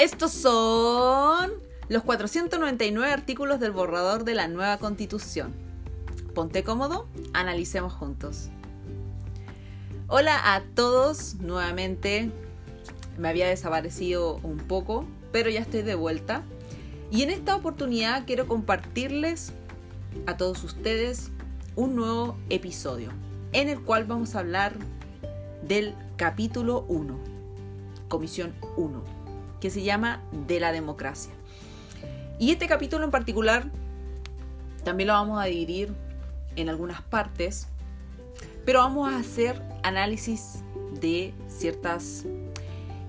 Estos son los 499 artículos del borrador de la nueva constitución. Ponte cómodo, analicemos juntos. Hola a todos, nuevamente me había desaparecido un poco, pero ya estoy de vuelta. Y en esta oportunidad quiero compartirles a todos ustedes un nuevo episodio en el cual vamos a hablar del capítulo 1, Comisión 1 que se llama De la democracia. Y este capítulo en particular también lo vamos a dividir en algunas partes, pero vamos a hacer análisis de ciertas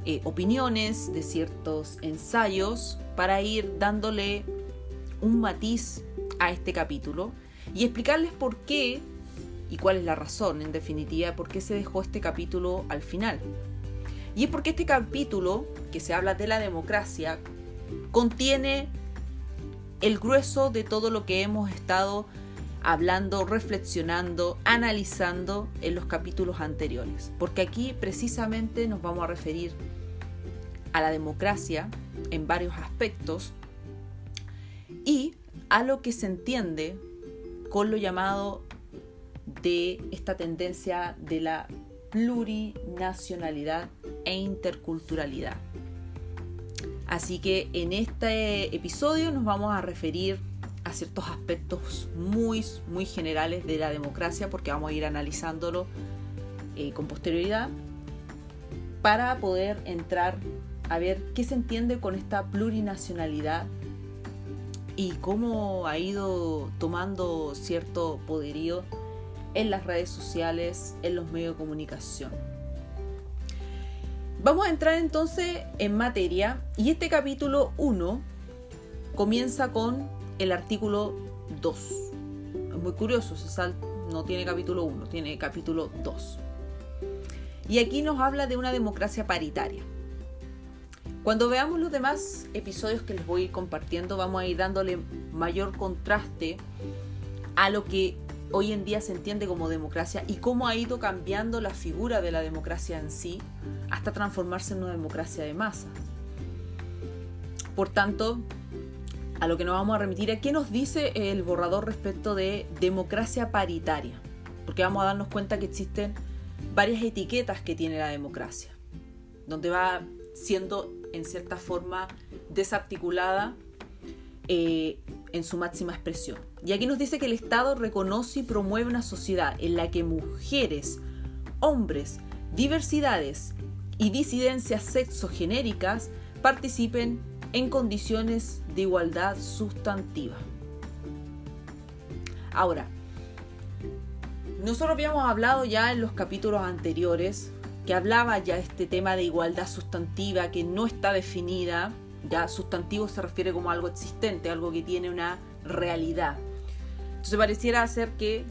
eh, opiniones, de ciertos ensayos, para ir dándole un matiz a este capítulo y explicarles por qué y cuál es la razón, en definitiva, por qué se dejó este capítulo al final. Y es porque este capítulo, que se habla de la democracia, contiene el grueso de todo lo que hemos estado hablando, reflexionando, analizando en los capítulos anteriores. Porque aquí precisamente nos vamos a referir a la democracia en varios aspectos y a lo que se entiende con lo llamado de esta tendencia de la plurinacionalidad e interculturalidad. Así que en este episodio nos vamos a referir a ciertos aspectos muy, muy generales de la democracia porque vamos a ir analizándolo eh, con posterioridad para poder entrar a ver qué se entiende con esta plurinacionalidad y cómo ha ido tomando cierto poderío en las redes sociales, en los medios de comunicación. Vamos a entrar entonces en materia y este capítulo 1 comienza con el artículo 2. Es muy curioso, no tiene capítulo 1, tiene capítulo 2. Y aquí nos habla de una democracia paritaria. Cuando veamos los demás episodios que les voy compartiendo, vamos a ir dándole mayor contraste a lo que hoy en día se entiende como democracia y cómo ha ido cambiando la figura de la democracia en sí hasta transformarse en una democracia de masas. Por tanto, a lo que nos vamos a remitir, ¿a qué nos dice el borrador respecto de democracia paritaria? Porque vamos a darnos cuenta que existen varias etiquetas que tiene la democracia, donde va siendo en cierta forma desarticulada eh, en su máxima expresión. Y aquí nos dice que el Estado reconoce y promueve una sociedad en la que mujeres, hombres, diversidades y disidencias sexogenéricas participen en condiciones de igualdad sustantiva. Ahora, nosotros habíamos hablado ya en los capítulos anteriores que hablaba ya este tema de igualdad sustantiva que no está definida ya sustantivo se refiere como algo existente, algo que tiene una realidad. Entonces pareciera ser que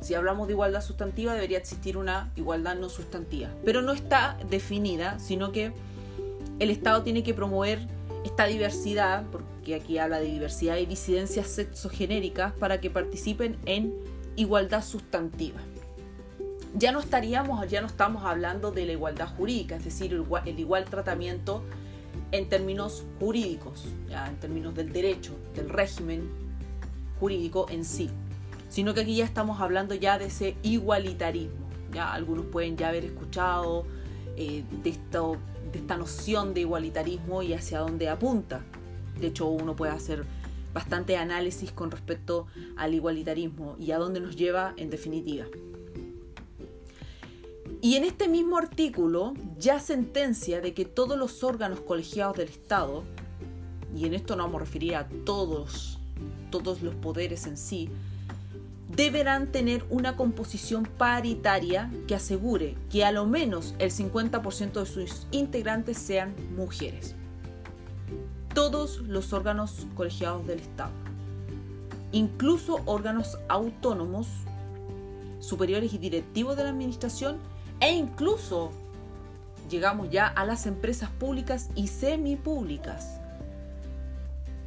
si hablamos de igualdad sustantiva debería existir una igualdad no sustantiva, pero no está definida, sino que el Estado tiene que promover esta diversidad, porque aquí habla de diversidad y disidencias sexogenéricas, para que participen en igualdad sustantiva. Ya no estaríamos, ya no estamos hablando de la igualdad jurídica, es decir, el igual tratamiento en términos jurídicos, en términos del derecho, del régimen jurídico en sí, sino que aquí ya estamos hablando ya de ese igualitarismo. Ya algunos pueden ya haber escuchado eh, de, de esta noción de igualitarismo y hacia dónde apunta. De hecho, uno puede hacer bastante análisis con respecto al igualitarismo y a dónde nos lleva en definitiva. Y en este mismo artículo ya sentencia de que todos los órganos colegiados del Estado, y en esto no vamos a referir a todos, todos los poderes en sí, deberán tener una composición paritaria que asegure que a lo menos el 50% de sus integrantes sean mujeres. Todos los órganos colegiados del Estado, incluso órganos autónomos, superiores y directivos de la Administración, e incluso llegamos ya a las empresas públicas y semipúblicas.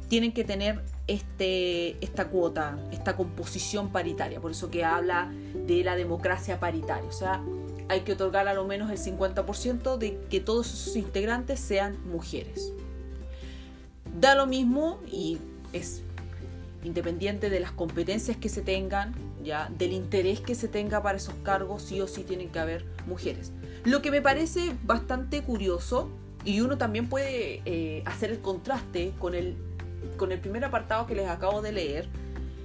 Tienen que tener este, esta cuota, esta composición paritaria, por eso que habla de la democracia paritaria. O sea, hay que otorgar a lo menos el 50% de que todos sus integrantes sean mujeres. da lo mismo y es independiente de las competencias que se tengan, ya del interés que se tenga para esos cargos, sí o sí tienen que haber mujeres. Lo que me parece bastante curioso y uno también puede eh, hacer el contraste con el, con el primer apartado que les acabo de leer,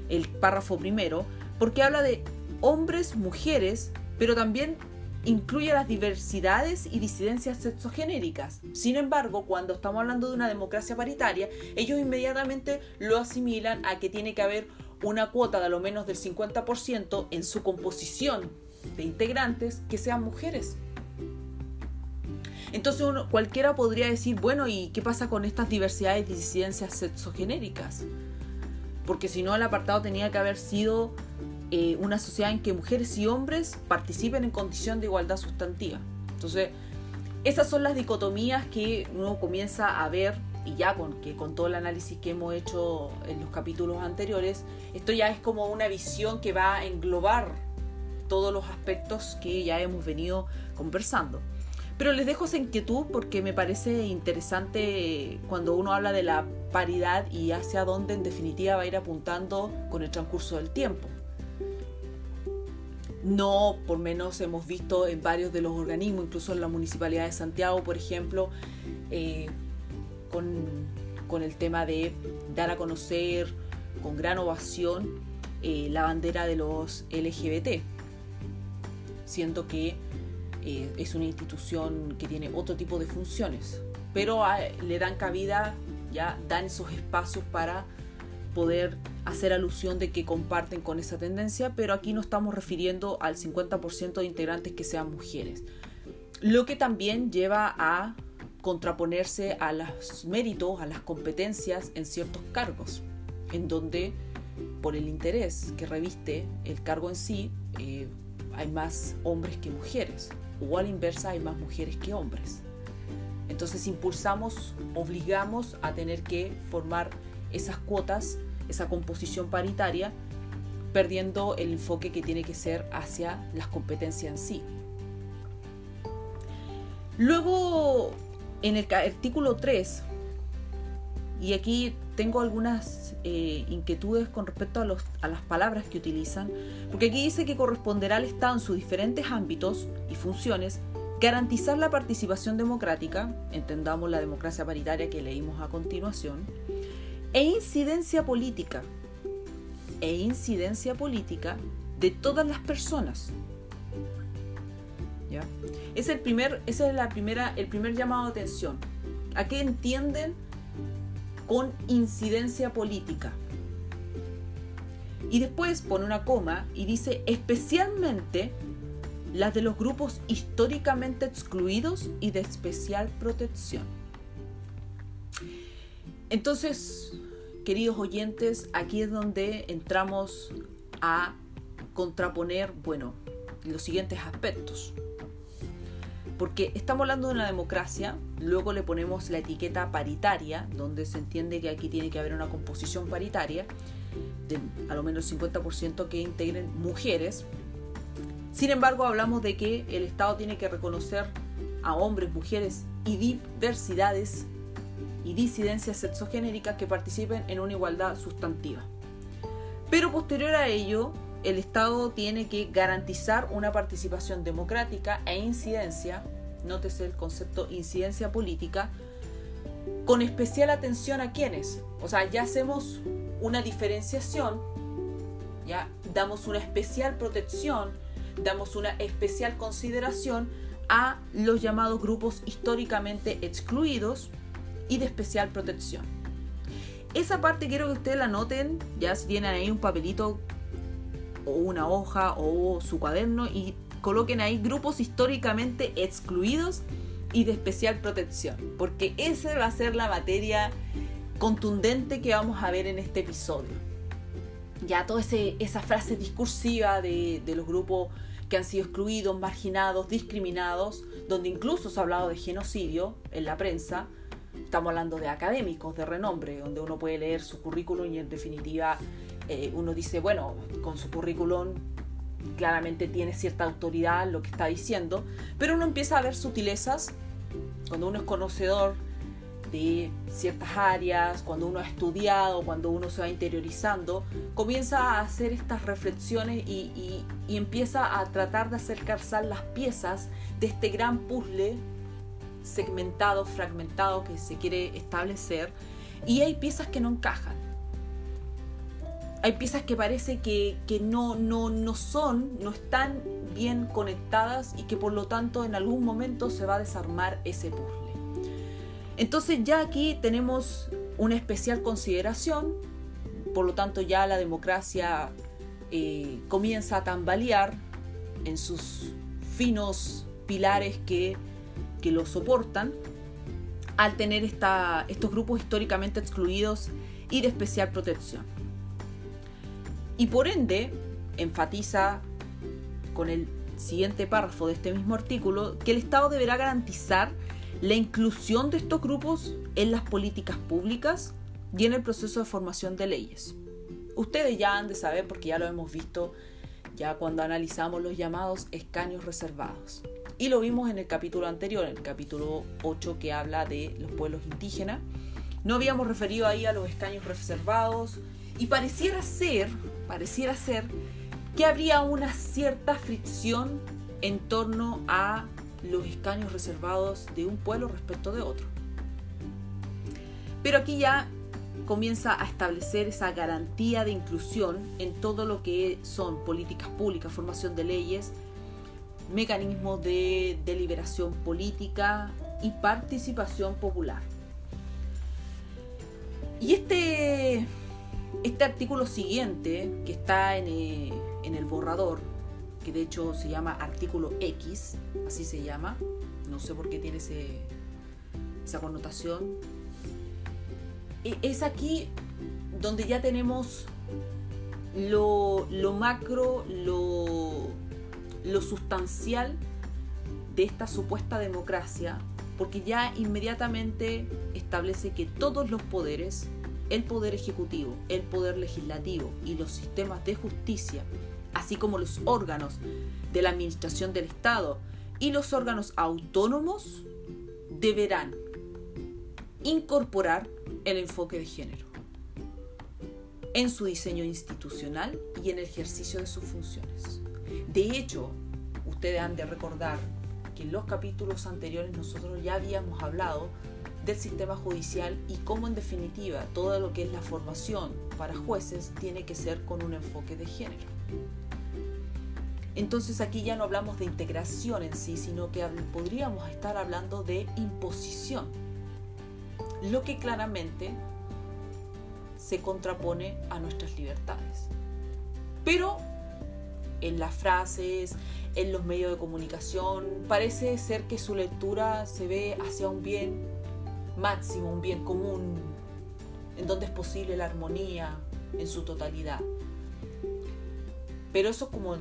el párrafo primero, porque habla de hombres, mujeres, pero también incluye las diversidades y disidencias sexogenéricas. Sin embargo, cuando estamos hablando de una democracia paritaria, ellos inmediatamente lo asimilan a que tiene que haber una cuota de lo menos del 50% en su composición de integrantes que sean mujeres. Entonces cualquiera podría decir, bueno, ¿y qué pasa con estas diversidades y disidencias sexogenéricas? Porque si no, el apartado tenía que haber sido eh, una sociedad en que mujeres y hombres participen en condición de igualdad sustantiva. Entonces, esas son las dicotomías que uno comienza a ver y ya con, que con todo el análisis que hemos hecho en los capítulos anteriores, esto ya es como una visión que va a englobar todos los aspectos que ya hemos venido conversando. Pero les dejo esa inquietud porque me parece interesante cuando uno habla de la paridad y hacia dónde en definitiva va a ir apuntando con el transcurso del tiempo. No, por menos hemos visto en varios de los organismos, incluso en la Municipalidad de Santiago, por ejemplo, eh, con, el tema de dar a conocer con gran ovación eh, la bandera de los LGBT. Siento que eh, es una institución que tiene otro tipo de funciones, pero ah, le dan cabida, ya dan esos espacios para poder hacer alusión de que comparten con esa tendencia, pero aquí no estamos refiriendo al 50% de integrantes que sean mujeres. Lo que también lleva a contraponerse a los méritos, a las competencias en ciertos cargos, en donde por el interés que reviste el cargo en sí, eh, hay más hombres que mujeres, o a la inversa hay más mujeres que hombres. Entonces impulsamos, obligamos a tener que formar esas cuotas, esa composición paritaria, perdiendo el enfoque que tiene que ser hacia las competencias en sí. Luego, en el artículo 3, y aquí tengo algunas eh, inquietudes con respecto a, los, a las palabras que utilizan, porque aquí dice que corresponderá al Estado en sus diferentes ámbitos y funciones garantizar la participación democrática, entendamos la democracia paritaria que leímos a continuación, e incidencia política, e incidencia política de todas las personas. ¿Ya? Es el primer, ese es la primera, el primer llamado de atención. ¿A qué entienden con incidencia política? Y después pone una coma y dice especialmente las de los grupos históricamente excluidos y de especial protección. Entonces, queridos oyentes, aquí es donde entramos a contraponer, bueno, los siguientes aspectos. Porque estamos hablando de una democracia, luego le ponemos la etiqueta paritaria, donde se entiende que aquí tiene que haber una composición paritaria, de a lo menos 50% que integren mujeres. Sin embargo, hablamos de que el Estado tiene que reconocer a hombres, mujeres y diversidades y disidencias sexogenéricas que participen en una igualdad sustantiva. Pero posterior a ello, el Estado tiene que garantizar una participación democrática e incidencia, nótese el concepto incidencia política, con especial atención a quienes. O sea, ya hacemos una diferenciación, ya damos una especial protección, damos una especial consideración a los llamados grupos históricamente excluidos y de especial protección. Esa parte quiero que ustedes la noten, ya si tienen ahí un papelito o una hoja o su cuaderno y coloquen ahí grupos históricamente excluidos y de especial protección, porque esa va a ser la materia contundente que vamos a ver en este episodio. Ya toda esa frase discursiva de, los grupos que han sido excluidos, marginados, discriminados, donde incluso se ha hablado de genocidio en la prensa, Estamos hablando de académicos de renombre, donde uno puede leer su currículum y en definitiva eh, uno dice, bueno, con su currículum claramente tiene cierta autoridad lo que está diciendo, pero uno empieza a ver sutilezas cuando uno es conocedor de ciertas áreas, cuando uno ha estudiado, cuando uno se va interiorizando, comienza a hacer estas reflexiones y, empieza a tratar de hacer calzar las piezas de este gran puzzle segmentado, fragmentado que se quiere establecer y hay piezas que no encajan. Hay piezas que parece que, no, son, no están bien conectadas y que por lo tanto en algún momento se va a desarmar ese puzzle. Entonces ya aquí tenemos una especial consideración, por lo tanto ya la democracia eh, comienza a tambalear en sus finos pilares que, que lo soportan, al tener estos grupos históricamente excluidos y de especial protección. Y por ende, enfatiza con el siguiente párrafo de este mismo artículo que el Estado deberá garantizar la inclusión de estos grupos en las políticas públicas y en el proceso de formación de leyes. Ustedes ya han de saber, porque ya lo hemos visto ya cuando analizamos los llamados escaños reservados. Y lo vimos en el capítulo anterior, en el capítulo 8 que habla de los pueblos indígenas. No habíamos referido ahí a los escaños reservados y pareciera ser, pareciera ser que habría una cierta fricción en torno a los escaños reservados de un pueblo respecto de otro. Pero aquí ya comienza a establecer esa garantía de inclusión en todo lo que son políticas públicas, formación de leyes, mecanismos de deliberación política y participación popular. Y este, este artículo siguiente, que está en, eh, en el borrador, que de hecho se llama artículo X, así se llama, no sé por qué tiene esa connotación. Es aquí donde ya tenemos lo, macro, lo, lo sustancial de esta supuesta democracia, porque ya inmediatamente establece que todos los poderes, el poder ejecutivo, el poder legislativo y los sistemas de justicia así como los órganos de la Administración del Estado y los órganos autónomos, deberán incorporar el enfoque de género en su diseño institucional y en el ejercicio de sus funciones. De hecho, ustedes han de recordar que en los capítulos anteriores nosotros ya habíamos hablado del sistema judicial y cómo en definitiva todo lo que es la formación para jueces tiene que ser con un enfoque de género. Entonces aquí ya no hablamos de integración en sí, sino que podríamos estar hablando de imposición, lo que claramente se contrapone a nuestras libertades. Pero en las frases, en los medios de comunicación, parece ser que su lectura se ve hacia un bien máximo, un bien común, en donde es posible la armonía en su totalidad. Pero eso es como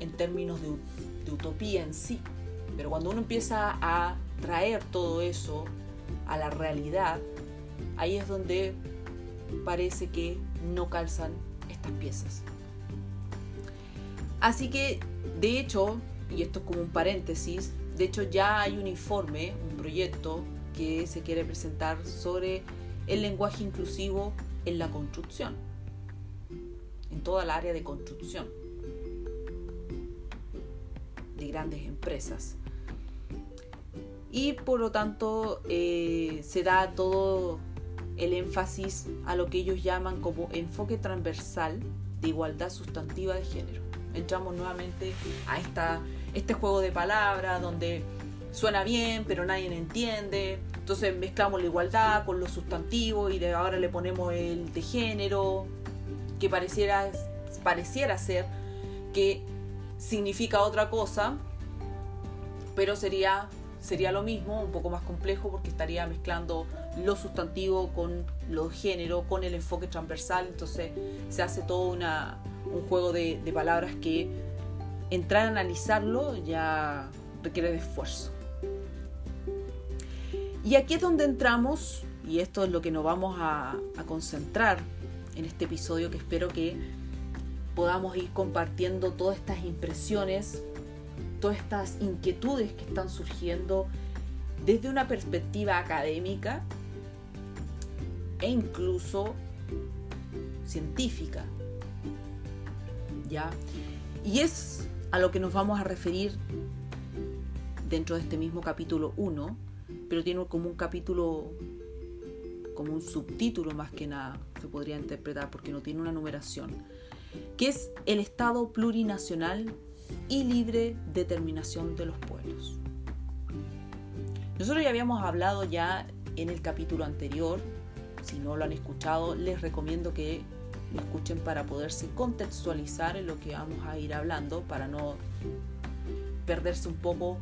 en términos de, utopía en sí. Pero cuando uno empieza a traer todo eso a la realidad, ahí es donde parece que no calzan estas piezas. Así que, de hecho, y esto es como un paréntesis, de hecho ya hay un informe, un proyecto que se quiere presentar sobre el lenguaje inclusivo en la construcción, en toda la área de construcción de grandes empresas. Y por lo tanto eh, se da todo el énfasis a lo que ellos llaman como enfoque transversal de igualdad sustantiva de género. Entramos nuevamente a esta, este juego de palabras donde suena bien pero nadie entiende. Entonces mezclamos la igualdad con lo sustantivo y de ahora le ponemos el de género, que pareciera, pareciera ser que significa otra cosa, pero sería, sería lo mismo, un poco más complejo porque estaría mezclando lo sustantivo con lo género, con el enfoque transversal, entonces se hace todo una, un juego de, de palabras que entrar a analizarlo ya requiere de esfuerzo. Y aquí es donde entramos, y esto es lo que nos vamos a, concentrar en este episodio que espero que podamos ir compartiendo todas estas impresiones, todas estas inquietudes que están surgiendo desde una perspectiva académica e incluso científica. ¿Ya? Y es a lo que nos vamos a referir dentro de este mismo capítulo 1, pero tiene como un capítulo, como un subtítulo más que nada, se podría interpretar porque no tiene una numeración, que es el Estado plurinacional y libre determinación de los pueblos. Nosotros ya habíamos hablado ya en el capítulo anterior, si no lo han escuchado, les recomiendo que lo escuchen para poderse contextualizar en lo que vamos a ir hablando, para no perderse un poco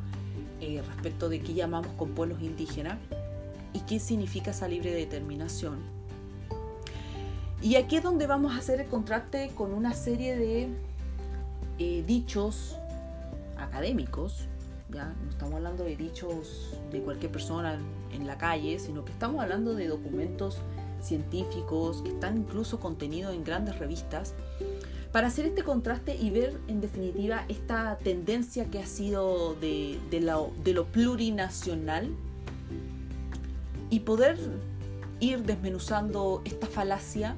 eh, respecto de qué llamamos con pueblos indígenas y qué significa esa libre determinación. Y aquí es donde vamos a hacer el contraste con una serie de eh, dichos académicos, ya no estamos hablando de dichos de cualquier persona en la calle, sino que estamos hablando de documentos científicos que están incluso contenidos en grandes revistas, para hacer este contraste y ver en definitiva esta tendencia que ha sido de, lo plurinacional y poder ir desmenuzando esta falacia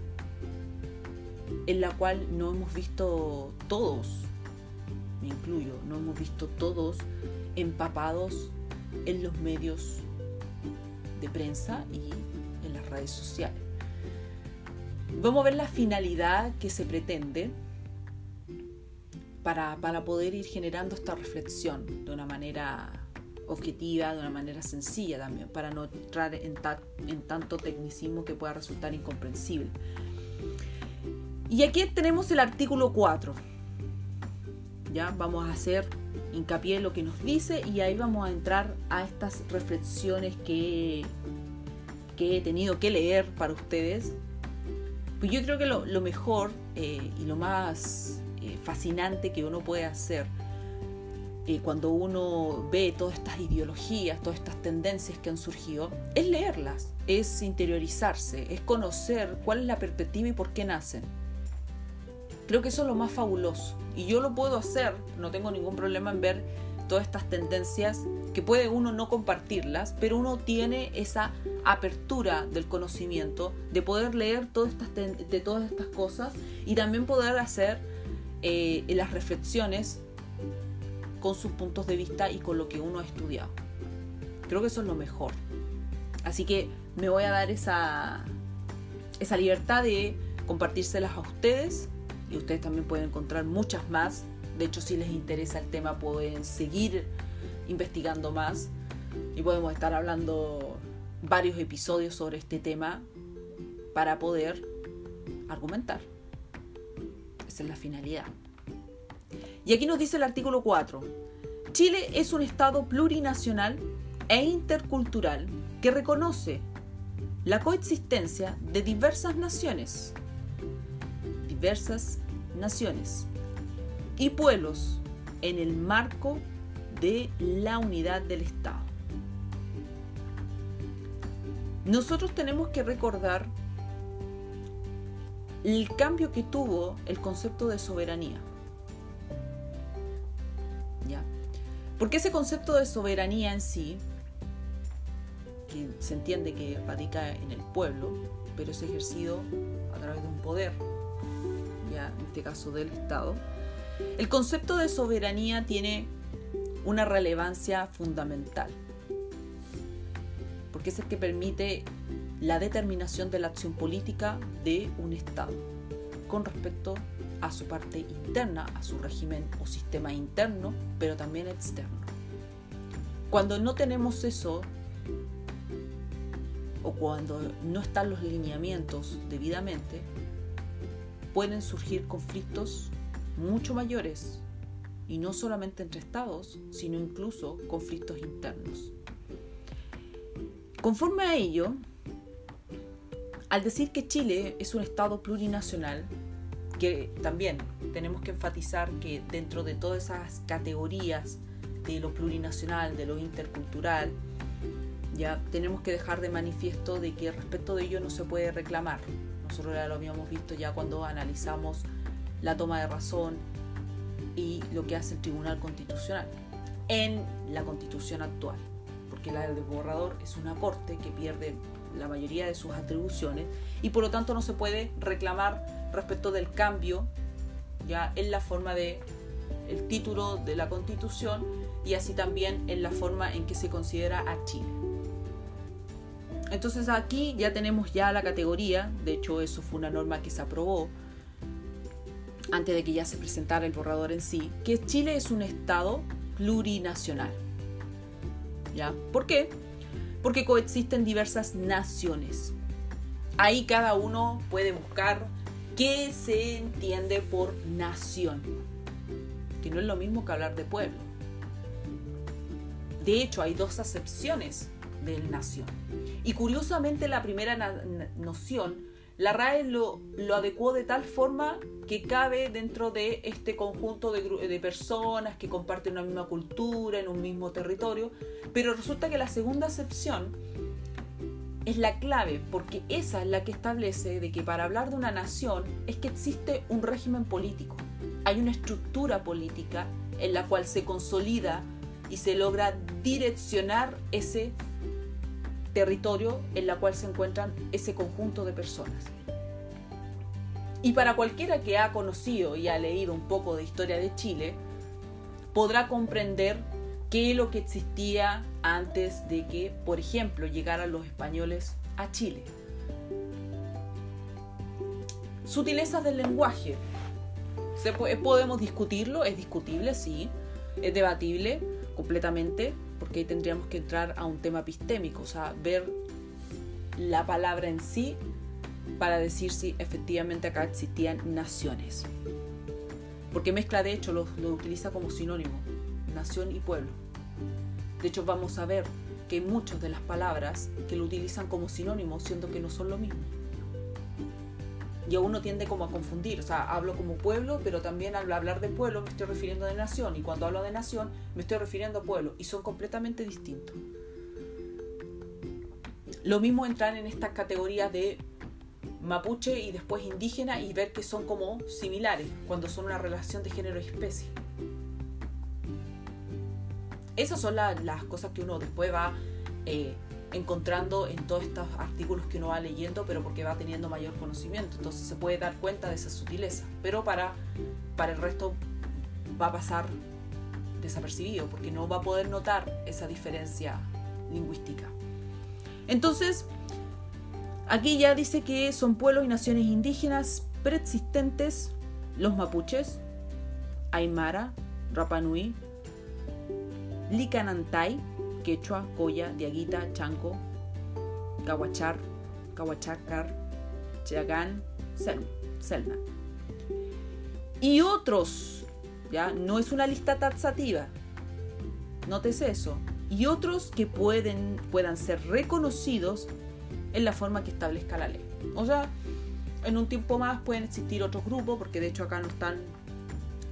en la cual no hemos visto todos, me incluyo, no hemos visto todos empapados en los medios de prensa y en las redes sociales. Vamos a ver la finalidad que se pretende para, poder ir generando esta reflexión de una manera objetiva, de una manera sencilla también, para no entrar en, en tanto tecnicismo que pueda resultar incomprensible. Y aquí tenemos el artículo 4. Ya vamos a hacer hincapié en lo que nos dice y ahí vamos a entrar a estas reflexiones que, que he tenido que leer para ustedes. Pues yo creo que lo, mejor eh, y lo más eh, fascinante que uno puede hacer eh, cuando uno ve todas estas ideologías, todas estas tendencias que han surgido, es leerlas, es interiorizarse, es conocer cuál es la perspectiva y por qué nacen. Creo que eso es lo más fabuloso. Y yo lo puedo hacer, no tengo ningún problema en ver todas estas tendencias que puede uno no compartirlas, pero uno tiene esa apertura del conocimiento de poder leer todas estas de todas estas cosas y también poder hacer eh, las reflexiones con sus puntos de vista y con lo que uno ha estudiado. Creo que eso es lo mejor. Así que me voy a dar esa, esa libertad de compartírselas a ustedes y ustedes también pueden encontrar muchas más. De hecho, si les interesa el tema, pueden seguir investigando más y podemos estar hablando varios episodios sobre este tema para poder argumentar. Esa es la finalidad. Y aquí nos dice el artículo 4. Chile es un Estado plurinacional e intercultural que reconoce la coexistencia de diversas naciones diversas naciones y pueblos en el marco de la unidad del Estado. Nosotros tenemos que recordar el cambio que tuvo el concepto de soberanía. ¿Ya? Porque ese concepto de soberanía en sí, que se entiende que radica en el pueblo, pero es ejercido a través de un poder en este caso del Estado, el concepto de soberanía tiene una relevancia fundamental, porque es el que permite la determinación de la acción política de un Estado con respecto a su parte interna, a su régimen o sistema interno, pero también externo. Cuando no tenemos eso, o cuando no están los lineamientos debidamente, pueden surgir conflictos mucho mayores, y no solamente entre estados, sino incluso conflictos internos. Conforme a ello, al decir que Chile es un estado plurinacional, que también tenemos que enfatizar que dentro de todas esas categorías de lo plurinacional, de lo intercultural, ya tenemos que dejar de manifiesto de que respecto de ello no se puede reclamar, nosotros ya lo habíamos visto ya cuando analizamos la toma de razón y lo que hace el Tribunal Constitucional en la constitución actual, porque la del borrador es una corte que pierde la mayoría de sus atribuciones y por lo tanto no se puede reclamar respecto del cambio ya en la forma de el título de la Constitución y así también en la forma en que se considera a Chile. Entonces aquí ya tenemos ya la categoría, de hecho eso fue una norma que se aprobó antes de que ya se presentara el borrador en sí, que Chile es un estado plurinacional. ¿Ya? ¿Por qué? Porque coexisten diversas naciones. Ahí cada uno puede buscar qué se entiende por nación, que no es lo mismo que hablar de pueblo. De hecho, hay dos acepciones del nación. Y curiosamente la primera noción, la RAE lo, lo, adecuó de tal forma que cabe dentro de este conjunto de, de personas que comparten una misma cultura, en un mismo territorio, pero resulta que la segunda acepción es la clave, porque esa es la que establece de que para hablar de una nación es que existe un régimen político, hay una estructura política en la cual se consolida y se logra direccionar ese territorio en la cual se encuentran ese conjunto de personas. Y para cualquiera que ha conocido y ha leído un poco de historia de Chile, podrá comprender qué es lo que existía antes de que, por ejemplo, llegaran los españoles a Chile. Sutilezas del lenguaje. Se podemos discutirlo, es discutible, sí, es debatible completamente, porque ahí tendríamos que entrar a un tema epistémico, o sea, ver la palabra en sí para decir si efectivamente acá existían naciones. Porque mezcla de hecho lo, lo utiliza como sinónimo, nación y pueblo. De hecho vamos a ver que hay muchas de las palabras que lo utilizan como sinónimo, siendo que no son lo mismo y uno tiende como a confundir, o sea, hablo como pueblo, pero también al hablar de pueblo me estoy refiriendo de nación y cuando hablo de nación me estoy refiriendo a pueblo y son completamente distintos. Lo mismo entrar en estas categorías de mapuche y después indígena y ver que son como similares cuando son una relación de género y especie. Esas son las cosas que uno después va eh, encontrando en todos estos artículos que uno va leyendo, pero porque va teniendo mayor conocimiento. Entonces se puede dar cuenta de esa sutileza, pero para, para el resto va a pasar desapercibido, porque no va a poder notar esa diferencia lingüística. Entonces, aquí ya dice que son pueblos y naciones indígenas preexistentes, los mapuches, Aymara, Rapanui, Licanantay, quechua, coya, diaguita, chanco, cahuachar, cahuachacar, chagán, selma. Y otros, ya no es una lista taxativa, nótese eso. Y otros que pueden, puedan ser reconocidos en la forma que establezca la ley. O sea, en un tiempo más pueden existir otros grupos, porque de hecho acá no están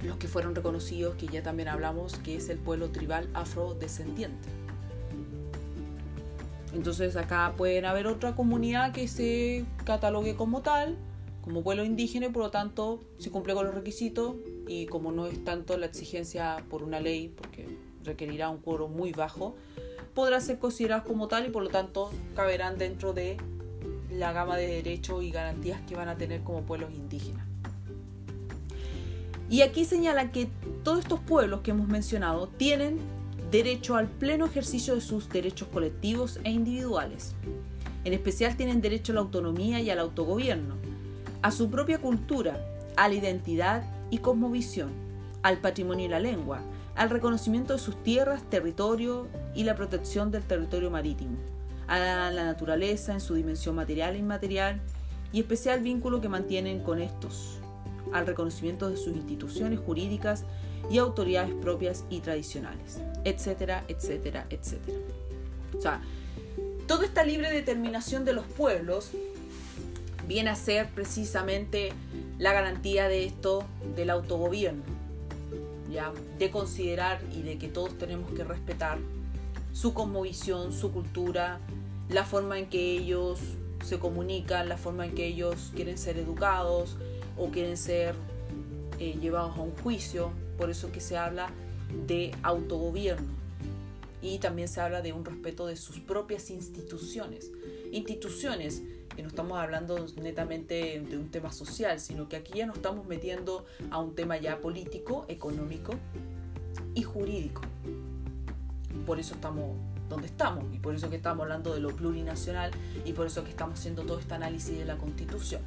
los que fueron reconocidos, que ya también hablamos, que es el pueblo tribal afrodescendiente. Entonces acá pueden haber otra comunidad que se catalogue como tal, como pueblo indígena y por lo tanto si cumple con los requisitos y como no es tanto la exigencia por una ley, porque requerirá un quórum muy bajo, podrá ser considerado como tal y por lo tanto caberán dentro de la gama de derechos y garantías que van a tener como pueblos indígenas. Y aquí señala que todos estos pueblos que hemos mencionado tienen derecho al pleno ejercicio de sus derechos colectivos e individuales. En especial tienen derecho a la autonomía y al autogobierno, a su propia cultura, a la identidad y cosmovisión, al patrimonio y la lengua, al reconocimiento de sus tierras, territorio y la protección del territorio marítimo, a la naturaleza en su dimensión material e inmaterial y especial vínculo que mantienen con estos, al reconocimiento de sus instituciones jurídicas y autoridades propias y tradicionales, etcétera, etcétera, etcétera. O sea, toda esta libre determinación de los pueblos viene a ser precisamente la garantía de esto del autogobierno, ¿ya? de considerar y de que todos tenemos que respetar su cosmovisión, su cultura, la forma en que ellos se comunican, la forma en que ellos quieren ser educados o quieren ser eh, llevados a un juicio, por eso que se habla de autogobierno y también se habla de un respeto de sus propias instituciones. Instituciones, que no estamos hablando netamente de un tema social, sino que aquí ya nos estamos metiendo a un tema ya político, económico y jurídico. Por eso estamos donde estamos y por eso que estamos hablando de lo plurinacional y por eso que estamos haciendo todo este análisis de la constitución.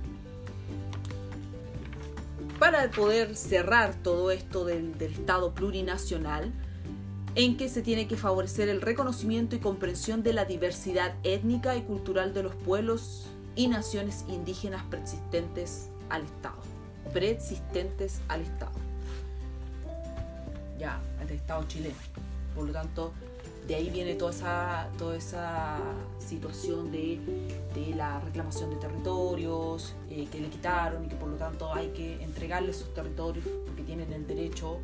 Para poder cerrar todo esto del, Estado plurinacional, en que se tiene que favorecer el reconocimiento y comprensión de la diversidad étnica y cultural de los pueblos y naciones indígenas preexistentes al Estado. Preexistentes al Estado. Ya, al Estado chileno. Por lo tanto, de ahí viene toda esa, toda esa situación de, la reclamación de territorios eh, que le quitaron y que por lo tanto hay que entregarles sus territorios porque tienen el derecho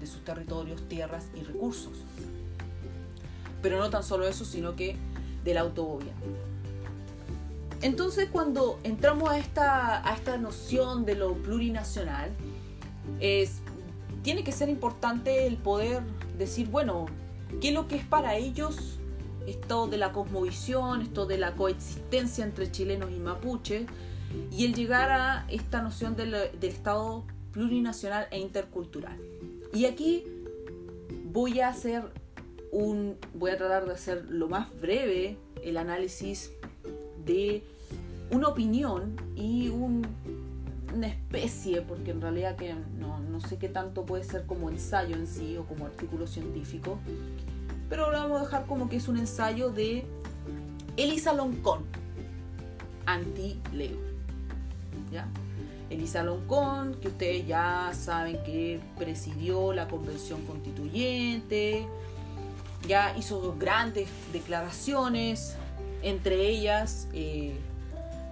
de sus territorios, tierras y recursos. Pero no tan solo eso, sino que del autogobierno. Entonces cuando entramos a esta, a esta noción de lo plurinacional, es, tiene que ser importante el poder decir, bueno, ¿qué es lo que es para ellos esto de la cosmovisión, esto de la coexistencia entre chilenos y mapuches, y el llegar a esta noción del, del Estado plurinacional e intercultural? Y aquí voy a hacer un. voy a tratar de hacer lo más breve el análisis de una opinión y una especie, porque en realidad que no, no, sé qué tanto puede ser como ensayo en sí o como artículo científico, pero lo vamos a dejar como que es un ensayo de Elisa Loncón, anti-Leo. ¿Ya? Elisa Loncón, que ustedes ya saben que presidió la convención constituyente, ya hizo grandes declaraciones, entre ellas eh,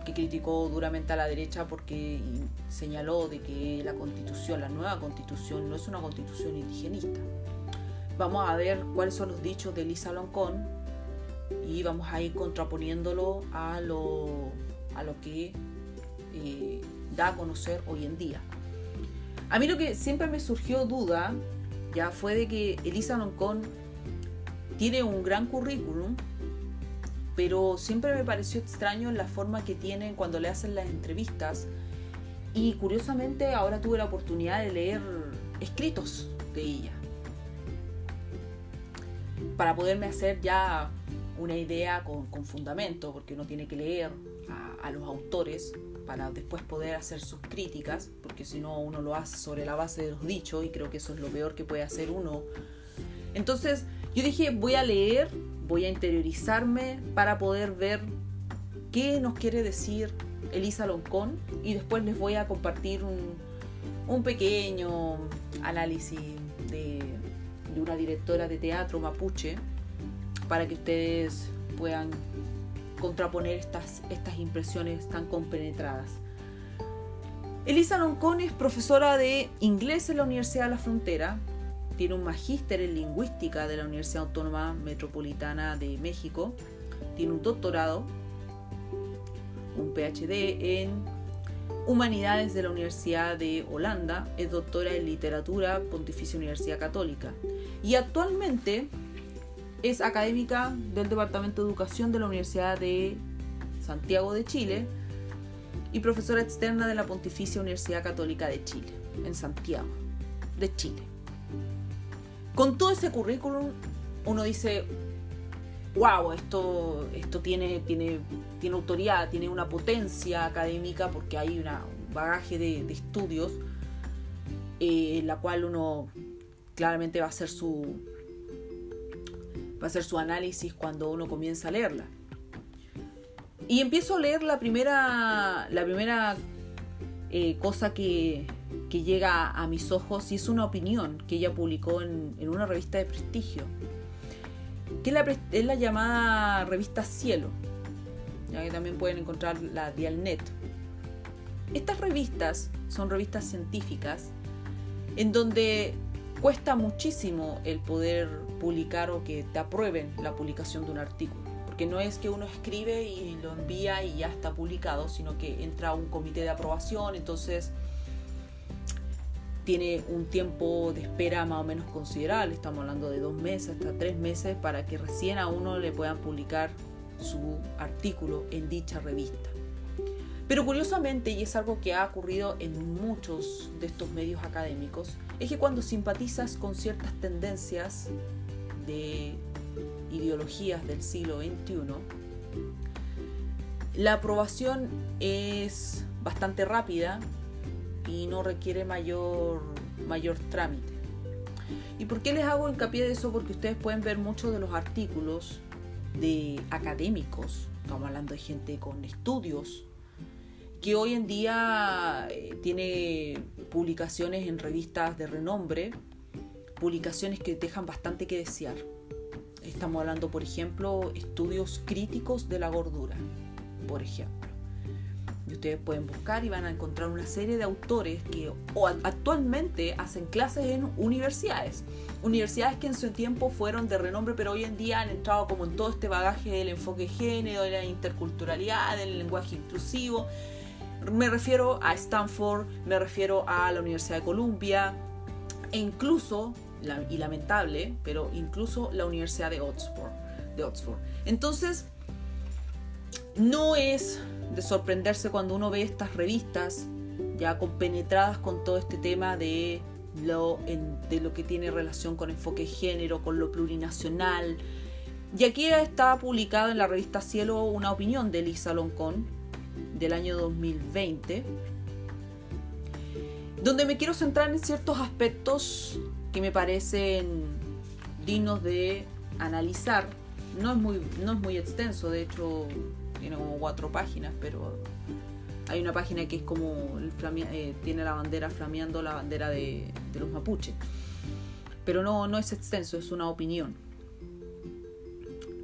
que criticó duramente a la derecha porque señaló de que la constitución, la nueva constitución, no es una constitución indigenista. Vamos a ver cuáles son los dichos de Elisa Loncón y vamos a ir contraponiéndolo a lo, a lo que eh, da a conocer hoy en día. A mí lo que siempre me surgió duda ya fue de que Elisa Loncón tiene un gran currículum, pero siempre me pareció extraño la forma que tiene cuando le hacen las entrevistas. Y curiosamente ahora tuve la oportunidad de leer escritos de ella. Para poderme hacer ya una idea con, fundamento, porque uno tiene que leer a los autores para después poder hacer sus críticas, porque si no uno lo hace sobre la base de los dichos y creo que eso es lo peor que puede hacer uno. Entonces yo dije, voy a leer, voy a interiorizarme para poder ver qué nos quiere decir Elisa Loncón y después les voy a compartir un, un pequeño análisis de, de una directora de teatro mapuche para que ustedes puedan contraponer estas, estas impresiones tan compenetradas. Elisa Loncón es profesora de inglés en la Universidad de la Frontera, tiene un magíster en lingüística de la Universidad Autónoma Metropolitana de México, tiene un doctorado, un PhD en Humanidades de la Universidad de Holanda, es doctora en literatura Pontificia Universidad Católica y actualmente es académica del Departamento de Educación de la Universidad de Santiago de Chile y profesora externa de la Pontificia Universidad Católica de Chile, en Santiago de Chile. Con todo ese currículum, uno dice, wow, esto, esto tiene, tiene, tiene autoridad, tiene una potencia académica porque hay un bagaje de, estudios eh, en la cual uno claramente va a hacer su, va a ser su análisis cuando uno comienza a leerla. Y empiezo a leer la primera, la primera eh, cosa que, que, llega a mis ojos y es una opinión que ella publicó en, una revista de prestigio, que es la, es la llamada revista Cielo, ya que también pueden encontrar la Dialnet. Estas revistas son revistas científicas en donde cuesta muchísimo el poder publicar o que te aprueben la publicación de un artículo. Porque no es que uno escribe y lo envía y ya está publicado, sino que entra a un comité de aprobación, entonces tiene un tiempo de espera más o menos considerable, estamos hablando de dos meses hasta tres meses para que recién a uno le puedan publicar su artículo en dicha revista. Pero curiosamente, y es algo que ha ocurrido en muchos de estos medios académicos, es que cuando simpatizas con ciertas tendencias de ideologías del siglo XXI, la aprobación es bastante rápida y no requiere mayor, mayor trámite. ¿Y por qué les hago hincapié de eso? Porque ustedes pueden ver muchos de los artículos de académicos, estamos hablando de gente con estudios, que hoy en día eh, tiene publicaciones en revistas de renombre, publicaciones que dejan bastante que desear. Estamos hablando, por ejemplo, estudios críticos de la gordura, por ejemplo. Y ustedes pueden buscar y van a encontrar una serie de autores que actualmente hacen clases en universidades. Universidades que en su tiempo fueron de renombre, pero hoy en día han entrado como en todo este bagaje del enfoque género, de la interculturalidad, del lenguaje inclusivo. Me refiero a Stanford, me refiero a la Universidad de Columbia e incluso y lamentable, pero incluso la Universidad de Oxford. De Oxford. Entonces, no es de sorprenderse cuando uno ve estas revistas ya compenetradas con todo este tema de lo, de lo que tiene relación con enfoque género, con lo plurinacional. Y aquí está publicada en la revista Cielo una opinión de Lisa Loncón del año 2020, donde me quiero centrar en ciertos aspectos que me parecen dignos de analizar. No es muy, no es muy extenso, de hecho tiene como cuatro páginas, pero hay una página que es como eh, tiene la bandera flameando la bandera de, de, los mapuches. Pero no, no es extenso, es una opinión.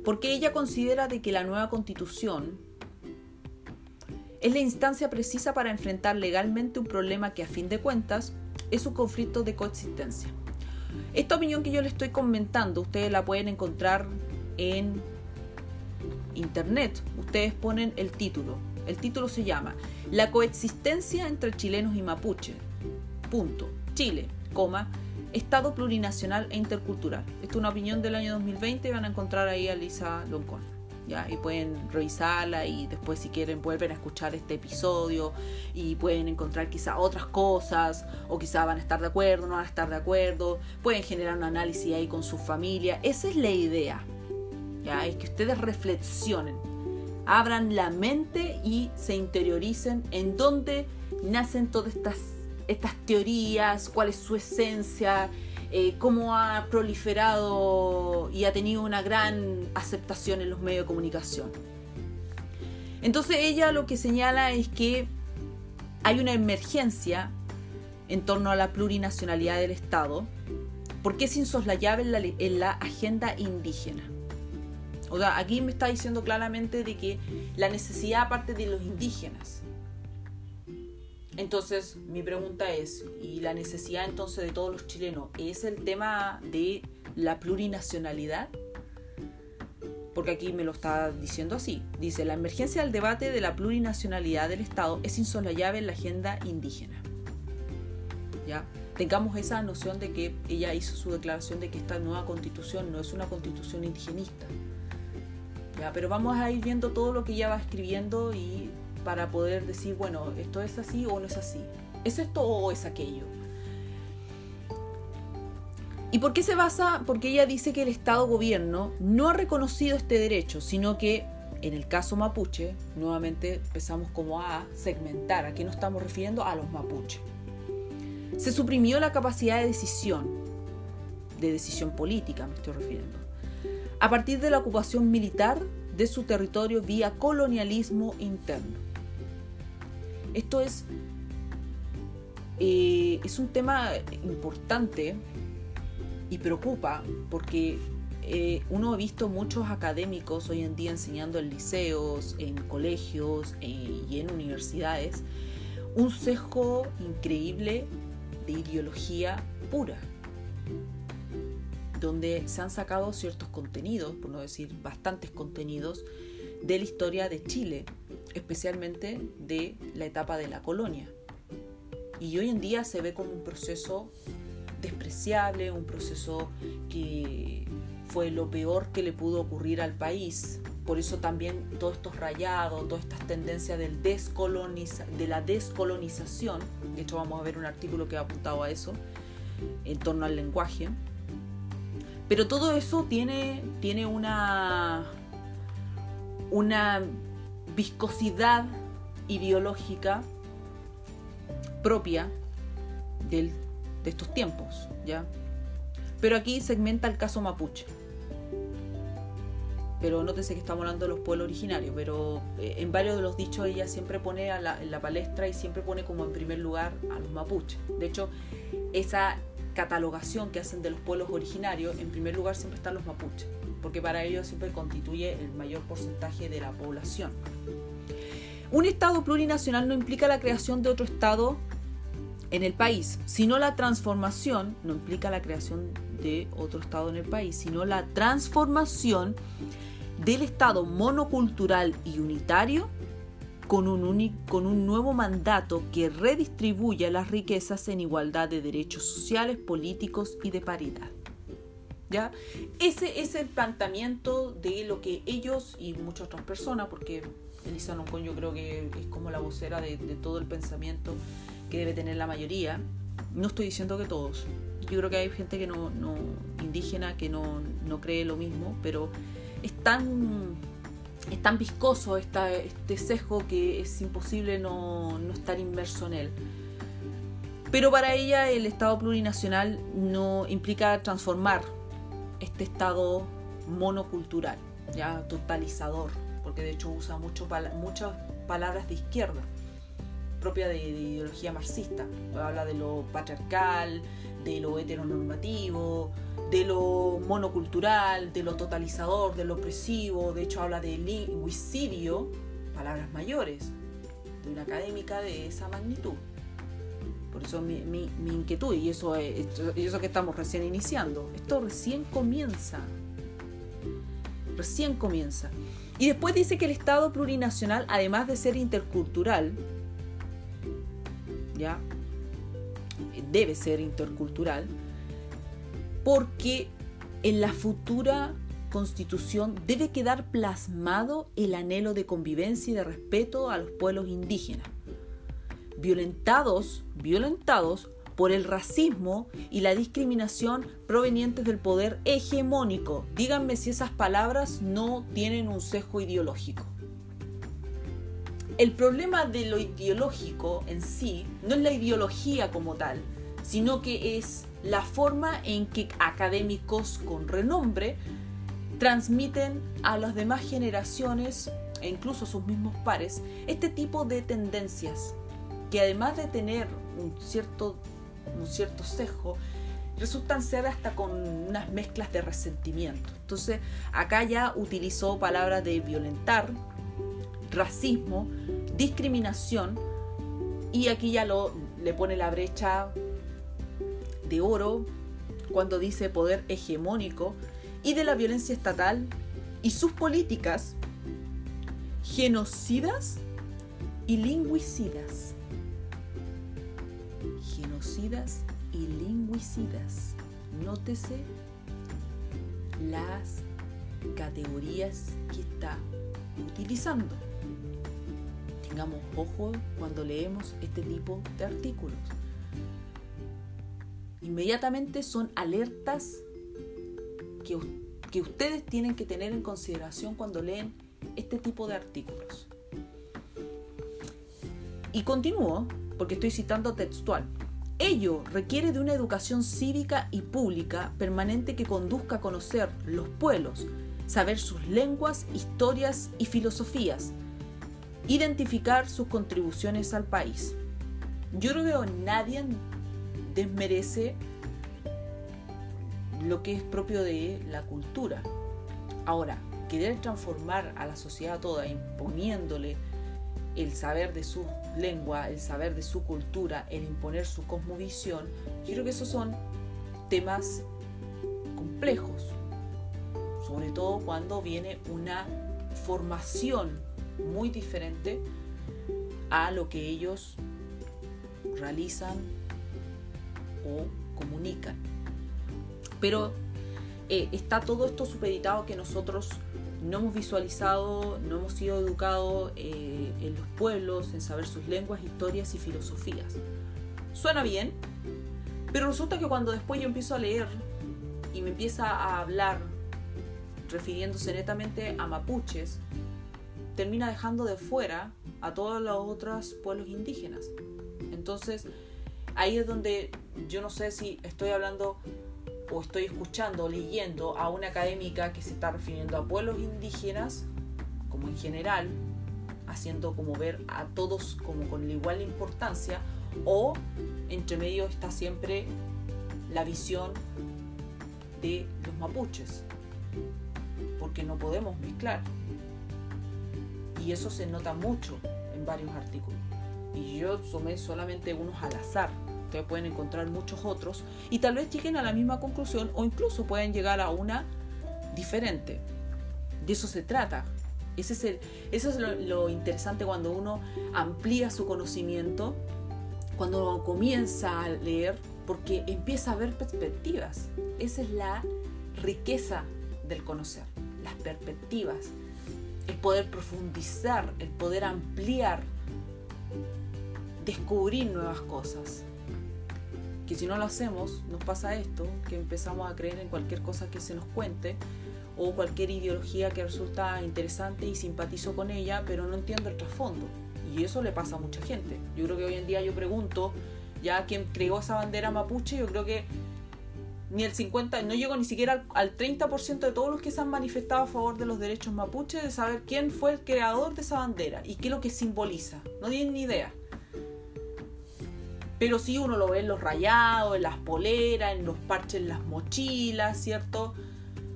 Porque ella considera de que la nueva constitución es la instancia precisa para enfrentar legalmente un problema que a fin de cuentas es un conflicto de coexistencia. Esta opinión que yo le estoy comentando, ustedes la pueden encontrar en internet. Ustedes ponen el título. El título se llama La coexistencia entre chilenos y mapuche. Punto. Chile, coma, Estado plurinacional e intercultural. Esta es una opinión del año 2020 van a encontrar ahí a Lisa Loncón y pueden revisarla y después si quieren vuelven a escuchar este episodio y pueden encontrar quizá otras cosas o quizá van a estar de acuerdo, no van a estar de acuerdo, pueden generar un análisis ahí con su familia. Esa es la idea, Es que ustedes reflexionen, abran la mente y se interioricen en dónde nacen todas estas, estas teorías, cuál es su esencia, eh, cómo ha proliferado y ha tenido una gran aceptación en los medios de comunicación. Entonces ella lo que señala es que hay una emergencia en torno a la plurinacionalidad del Estado, porque es insoslayable en la, en la agenda indígena. O sea, aquí me está diciendo claramente de que la necesidad aparte de los indígenas, entonces, mi pregunta es, ¿y la necesidad entonces de todos los chilenos es el tema de la plurinacionalidad? Porque aquí me lo está diciendo así. Dice, la emergencia del debate de la plurinacionalidad del Estado es insolayable en la agenda indígena. ¿Ya? Tengamos esa noción de que ella hizo su declaración de que esta nueva constitución no es una constitución indigenista. Pero vamos a ir viendo todo lo que ella va escribiendo y para poder decir, bueno, esto es así o no es así. ¿Es esto o es aquello? ¿Y por qué se basa? Porque ella dice que el Estado gobierno no ha reconocido este derecho, sino que en el caso mapuche, nuevamente empezamos como a segmentar. ¿A qué nos estamos refiriendo? A los mapuches. Se suprimió la capacidad de decisión, de decisión política me estoy refiriendo, a partir de la ocupación militar de su territorio vía colonialismo interno. Esto es, eh, es un tema importante y preocupa porque eh, uno ha visto muchos académicos hoy en día enseñando en liceos, en colegios eh, y en universidades un sesgo increíble de ideología pura, donde se han sacado ciertos contenidos, por no decir bastantes contenidos, de la historia de Chile, especialmente de la etapa de la colonia. y hoy en día se ve como un proceso despreciable, un proceso que fue lo peor que le pudo ocurrir al país. Por eso también todos estos rayados, todas estas tendencias de la descolonización, de hecho vamos a ver un artículo que ha apuntado a eso, en torno al lenguaje. Pero todo eso tiene, tiene una, una viscosidad ideológica propia del, de estos tiempos, ¿ya? Pero aquí segmenta el caso mapuche. Pero nótese que estamos hablando de los pueblos originarios, pero eh, en varios de los dichos ella siempre pone la, en la palestra y siempre pone como en primer lugar a los mapuches. De hecho, esa catalogación que hacen de los pueblos originarios, en primer lugar siempre están los mapuches, porque para ellos siempre constituye el mayor porcentaje de la población. Un Estado plurinacional no implica la creación de otro Estado en el país, sino la transformación, no implica la creación de otro Estado en el país, sino la transformación del Estado monocultural y unitario con un, con un nuevo mandato que redistribuya las riquezas en igualdad de derechos sociales, políticos y de paridad. ¿Ya? Ese es el planteamiento de lo que ellos y muchas otras personas, porque Elisa Noncon yo creo que es como la vocera de, de todo el pensamiento que debe tener la mayoría. No estoy diciendo que todos. Yo creo que hay gente que no, no indígena que no, no, cree lo mismo, pero es tan, es tan viscoso esta, este sesgo que es imposible no, estar inmerso en él. Pero para ella el Estado plurinacional no implica transformar este Estado monocultural, ya totalizador, porque de hecho usa mucho, muchas palabras de izquierda propia de, ideología marxista. Habla de lo patriarcal, de lo heteronormativo, de lo monocultural, de lo totalizador, de lo opresivo. De hecho, habla de lingüicidio, palabras mayores, de una académica de esa magnitud. Por eso mi, mi, inquietud, y eso, es, eso que estamos recién iniciando. Esto recién comienza. Recién comienza. Y después dice que el Estado plurinacional, además de ser intercultural, debe ser intercultural, porque en la futura constitución debe quedar plasmado el anhelo de convivencia y de respeto a los pueblos indígenas, violentados, violentados por el racismo y la discriminación provenientes del poder hegemónico. Díganme si esas palabras no tienen un sesgo ideológico el problema de lo ideológico en sí no es la ideología como tal, sino que es la forma en que académicos con renombre transmiten a las demás generaciones e incluso a sus mismos pares este tipo de tendencias que además de tener un cierto, un cierto sesgo, resultan ser hasta con unas mezclas de resentimiento. Entonces acá ya utilizó palabras de violentar, racismo, discriminación y aquí ya lo, le pone la brecha de oro cuando dice poder hegemónico y de la violencia estatal y sus políticas genocidas y lingüicidas. Genocidas y lingüicidas. Nótese las categorías que está utilizando tengamos ojo cuando leemos este tipo de artículos. Inmediatamente son alertas que, que ustedes tienen que tener en consideración cuando leen este tipo de artículos. Y continúo porque estoy citando textual. Ello requiere de una educación cívica y pública permanente que conduzca a conocer los pueblos, saber sus lenguas, historias y filosofías, identificar sus contribuciones al país. Yo creo que nadie desmerece lo que es propio de la cultura. Ahora, querer transformar a la sociedad toda imponiéndole el saber de su lengua, el saber de su cultura, el imponer su cosmovisión, yo creo que esos son temas complejos, sobre todo cuando viene una formación muy diferente a lo que ellos realizan o comunican. Pero eh, está todo esto supeditado que nosotros no hemos visualizado, no hemos sido educados eh, en los pueblos, en saber sus lenguas, historias y filosofías. Suena bien, pero resulta que cuando después yo empiezo a leer y me empieza a hablar refiriéndose netamente a mapuches, termina dejando de fuera a todos los otros pueblos indígenas. Entonces, ahí es donde yo no sé si estoy hablando o estoy escuchando leyendo a una académica que se está refiriendo a pueblos indígenas, como en general, haciendo como ver a todos como con la igual importancia, o entre medio está siempre la visión de los mapuches, porque no podemos mezclar. Y eso se nota mucho en varios artículos. Y yo tomé solamente unos al azar. Ustedes pueden encontrar muchos otros y tal vez lleguen a la misma conclusión o incluso pueden llegar a una diferente. De eso se trata. Ese es eso es lo, lo interesante cuando uno amplía su conocimiento, cuando uno comienza a leer, porque empieza a ver perspectivas. Esa es la riqueza del conocer, las perspectivas, el poder profundizar, el poder ampliar, descubrir nuevas cosas. Que si no lo hacemos, nos pasa esto, que empezamos a creer en cualquier cosa que se nos cuente o cualquier ideología que resulta interesante y simpatizo con ella, pero no entiendo el trasfondo. Y eso le pasa a mucha gente. Yo creo que hoy en día yo pregunto, ya quién creó esa bandera mapuche, yo creo que ni el 50, no llego ni siquiera al, 30% de todos los que se han manifestado a favor de los derechos mapuches de saber quién fue el creador de esa bandera y qué es lo que simboliza. No tienen ni idea. Pero sí uno lo ve en los rayados, en las poleras, en los parches, en las mochilas, ¿cierto?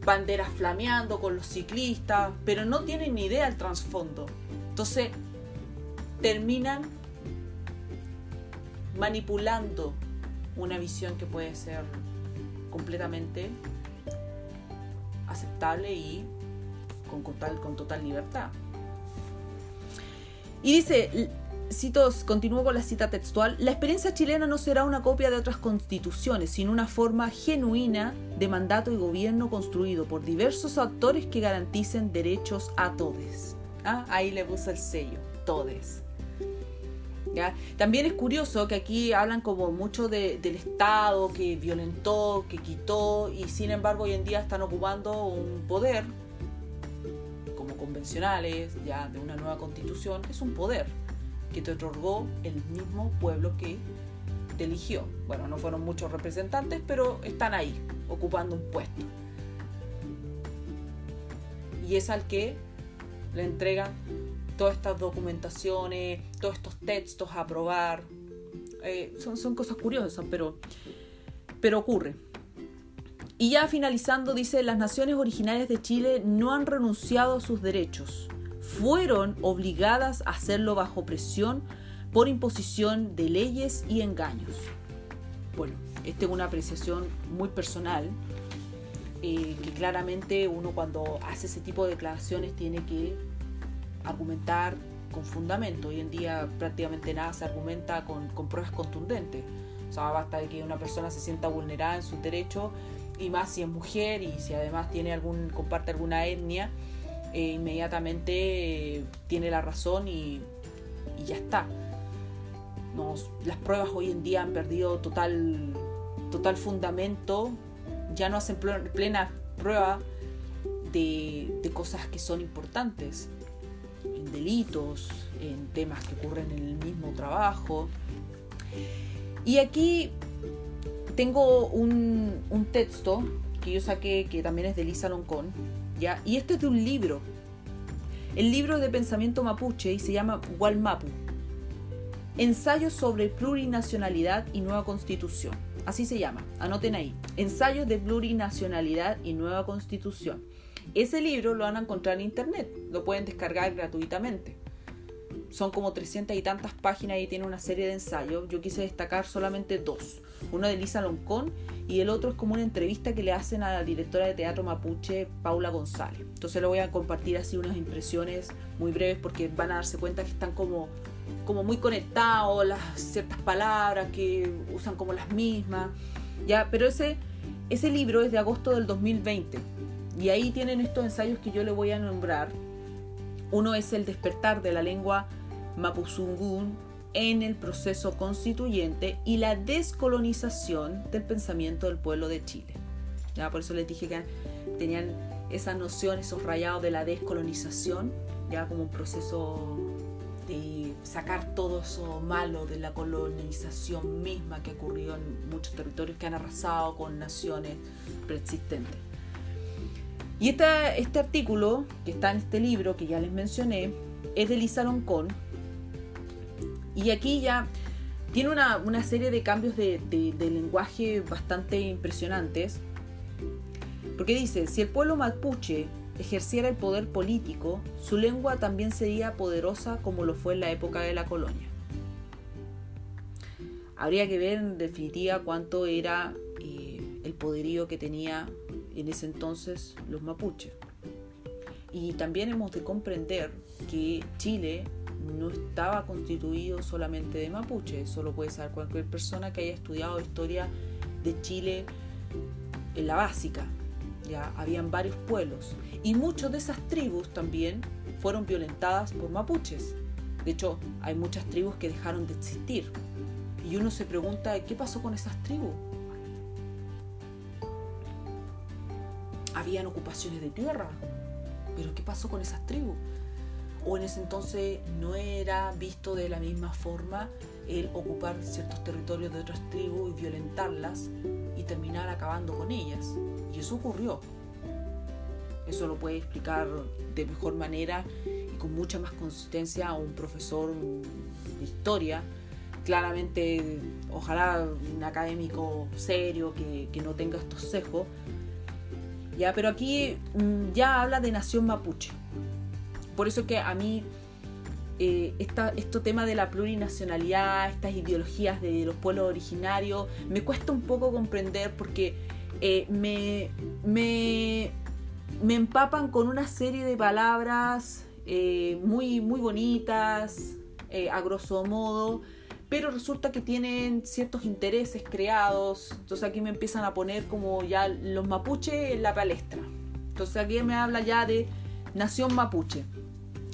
Banderas flameando con los ciclistas, pero no tienen ni idea del trasfondo. Entonces, terminan manipulando una visión que puede ser completamente aceptable y con total, con total libertad. Y dice, citos, continúo con la cita textual, la experiencia chilena no será una copia de otras constituciones, sino una forma genuina de mandato y gobierno construido por diversos actores que garanticen derechos a todos. Ah, ahí le puse el sello, todes. También es curioso que aquí hablan como mucho del Estado que violentó, que quitó y sin embargo hoy en día están ocupando un poder como convencionales ya de una nueva constitución, es un poder que te otorgó el mismo pueblo que te eligió. Bueno, no fueron muchos representantes, pero están ahí, ocupando un puesto. Y es al que le entregan todas estas documentaciones, todos estos textos a aprobar. Eh, son, son cosas curiosas, pero, pero ocurre. Y ya finalizando, dice, las naciones originarias de Chile no han renunciado a sus derechos. Fueron obligadas a hacerlo bajo presión por imposición de leyes y engaños. Bueno, esta es una apreciación muy personal, eh, que claramente uno cuando hace ese tipo de declaraciones tiene que argumentar con fundamento. Hoy en día prácticamente nada se argumenta con, pruebas contundentes. O sea, basta de que una persona se sienta vulnerada en sus derechos y más si es mujer y si además tiene algún comparte alguna etnia, eh, inmediatamente tiene la razón y, ya está. las pruebas hoy en día han perdido total, total fundamento, ya no hacen plena prueba de cosas que son importantes en delitos, en temas que ocurren en el mismo trabajo. Y aquí tengo un, texto que yo saqué que también es de Lisa Loncón, ¿ya? y este es de un libro. El libro de pensamiento mapuche y se llama Walmapu. Ensayos sobre plurinacionalidad y nueva constitución. Así se llama, anoten ahí. Ensayos de plurinacionalidad y nueva constitución. Ese libro lo van a encontrar en internet, lo pueden descargar gratuitamente. Son como 300 y tantas páginas y tiene una serie de ensayos. Yo quise destacar solamente dos. Uno de Lisa Loncón y el otro es como una entrevista que le hacen a la directora de teatro mapuche, Paula González. Entonces le voy a compartir así unas impresiones muy breves porque van a darse cuenta que están como como muy conectados, las ciertas palabras que usan como las mismas, ¿ya? Pero ese, ese libro es de agosto del 2020 y ahí tienen estos ensayos que yo le voy a nombrar. Uno es el despertar de la lengua mapuzungún en el proceso constituyente y la descolonización del pensamiento del pueblo de Chile. ¿Ya? Por eso les dije que tenían esa noción, esos rayados de la descolonización, ya como un proceso de sacar todo eso malo de la colonización misma que ocurrió en muchos territorios que han arrasado con naciones preexistentes. Y este artículo, que está en este libro que ya les mencioné, es de Lisa Loncón. Y aquí ya tiene una, serie de cambios de, de lenguaje bastante impresionantes. Porque dice, si el pueblo mapuche ejerciera el poder político, su lengua también sería poderosa como lo fue en la época de la colonia. Habría que ver en definitiva cuánto era eh, el poderío que tenía en ese entonces los mapuches. Y también hemos de comprender que Chile no estaba constituido solamente de mapuches, eso lo puede saber cualquier persona que haya estudiado historia de Chile en la básica. Ya habían varios pueblos y muchas de esas tribus también fueron violentadas por mapuches. De hecho, hay muchas tribus que dejaron de existir. Y uno se pregunta, ¿qué pasó con esas tribus? Habían ocupaciones de tierra, pero ¿qué pasó con esas tribus? O en ese entonces no era visto de la misma forma el ocupar ciertos territorios de otras tribus y violentarlas y terminar acabando con ellas. Y eso ocurrió. Eso lo puede explicar de mejor manera y con mucha más consistencia un profesor de historia. Claramente, ojalá un académico serio que, no tenga estos sesgos. Ya, pero aquí mm, ya habla de nación mapuche. Por eso que a mí eh, este tema de la plurinacionalidad, estas ideologías de los pueblos originarios, me cuesta un poco comprender porque eh, me, me, me empapan con una serie de palabras eh, muy, muy bonitas, eh, a grosso modo, pero resulta que tienen ciertos intereses creados. Entonces aquí me empiezan a poner como ya los mapuches en la palestra. Entonces aquí me habla ya de nación mapuche.